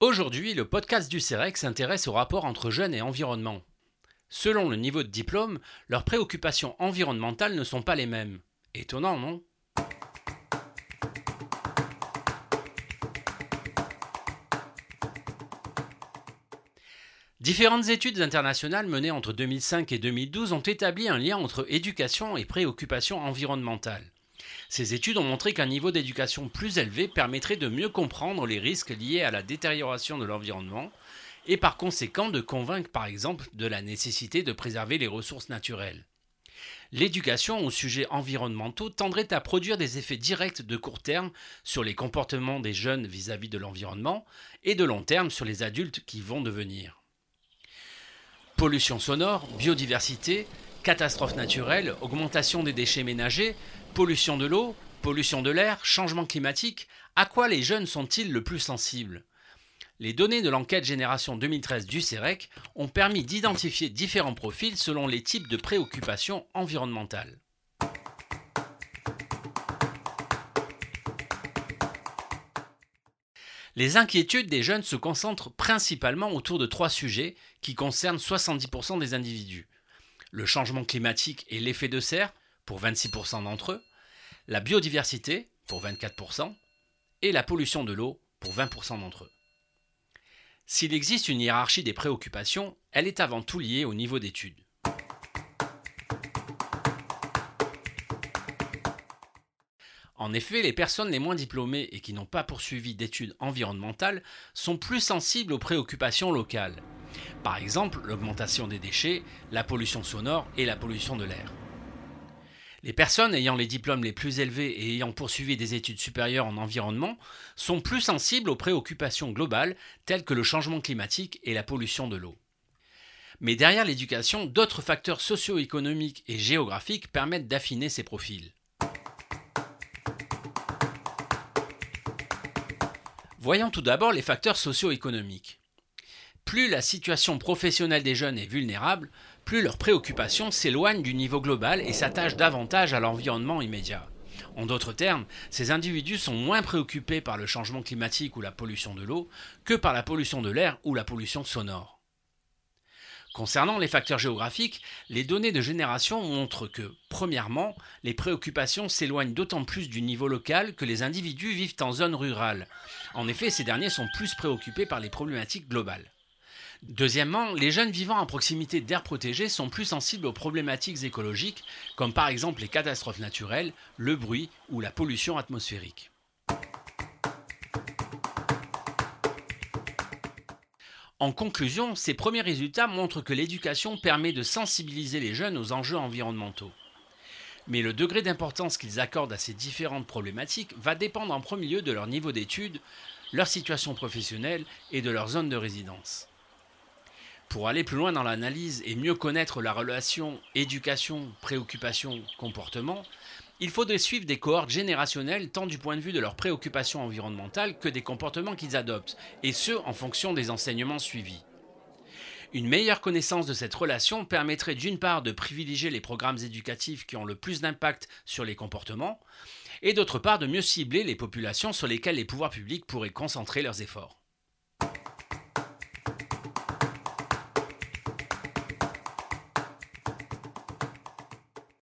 Aujourd'hui, le podcast du CEREC s'intéresse au rapport entre jeunes et environnement. Selon le niveau de diplôme, leurs préoccupations environnementales ne sont pas les mêmes. Étonnant, non? Différentes études internationales menées entre 2005 et 2012 ont établi un lien entre éducation et préoccupations environnementales. Ces études ont montré qu'un niveau d'éducation plus élevé permettrait de mieux comprendre les risques liés à la détérioration de l'environnement et par conséquent de convaincre par exemple de la nécessité de préserver les ressources naturelles. L'éducation aux sujets environnementaux tendrait à produire des effets directs de court terme sur les comportements des jeunes vis-à-vis de l'environnement et de long terme sur les adultes qui vont devenir. Pollution sonore, biodiversité, catastrophes naturelles, augmentation des déchets ménagers, pollution de l'eau, pollution de l'air, changement climatique, à quoi les jeunes sont-ils le plus sensibles? Les données de l'enquête Génération 2013 du CEREC ont permis d'identifier différents profils selon les types de préoccupations environnementales. Les inquiétudes des jeunes se concentrent principalement autour de trois sujets qui concernent 70% des individus. Le changement climatique et l'effet de serre, pour 26% d'entre eux, la biodiversité, pour 24%, et la pollution de l'eau, pour 20% d'entre eux. S'il existe une hiérarchie des préoccupations, elle est avant tout liée au niveau d'études. En effet, les personnes les moins diplômées et qui n'ont pas poursuivi d'études environnementales sont plus sensibles aux préoccupations locales. Par exemple, l'augmentation des déchets, la pollution sonore et la pollution de l'air. Les personnes ayant les diplômes les plus élevés et ayant poursuivi des études supérieures en environnement sont plus sensibles aux préoccupations globales telles que le changement climatique et la pollution de l'eau. Mais derrière l'éducation, d'autres facteurs socio-économiques et géographiques permettent d'affiner ces profils. Voyons tout d'abord les facteurs socio-économiques. Plus la situation professionnelle des jeunes est vulnérable, plus leurs préoccupations s'éloignent du niveau global et s'attachent davantage à l'environnement immédiat. En d'autres termes, ces individus sont moins préoccupés par le changement climatique ou la pollution de l'eau que par la pollution de l'air ou la pollution sonore. Concernant les facteurs géographiques, les données de génération montrent que, premièrement, les préoccupations s'éloignent d'autant plus du niveau local que les individus vivent en zone rurale. En effet, ces derniers sont plus préoccupés par les problématiques globales. Deuxièmement, les jeunes vivant à proximité d'aires protégées sont plus sensibles aux problématiques écologiques, comme par exemple les catastrophes naturelles, le bruit ou la pollution atmosphérique. En conclusion, ces premiers résultats montrent que l'éducation permet de sensibiliser les jeunes aux enjeux environnementaux. Mais le degré d'importance qu'ils accordent à ces différentes problématiques va dépendre en premier lieu de leur niveau d'études, leur situation professionnelle et de leur zone de résidence. Pour aller plus loin dans l'analyse et mieux connaître la relation éducation, préoccupation, comportement, il faudrait suivre des cohortes générationnelles tant du point de vue de leurs préoccupations environnementales que des comportements qu'ils adoptent, et ce en fonction des enseignements suivis. Une meilleure connaissance de cette relation permettrait d'une part de privilégier les programmes éducatifs qui ont le plus d'impact sur les comportements, et d'autre part de mieux cibler les populations sur lesquelles les pouvoirs publics pourraient concentrer leurs efforts.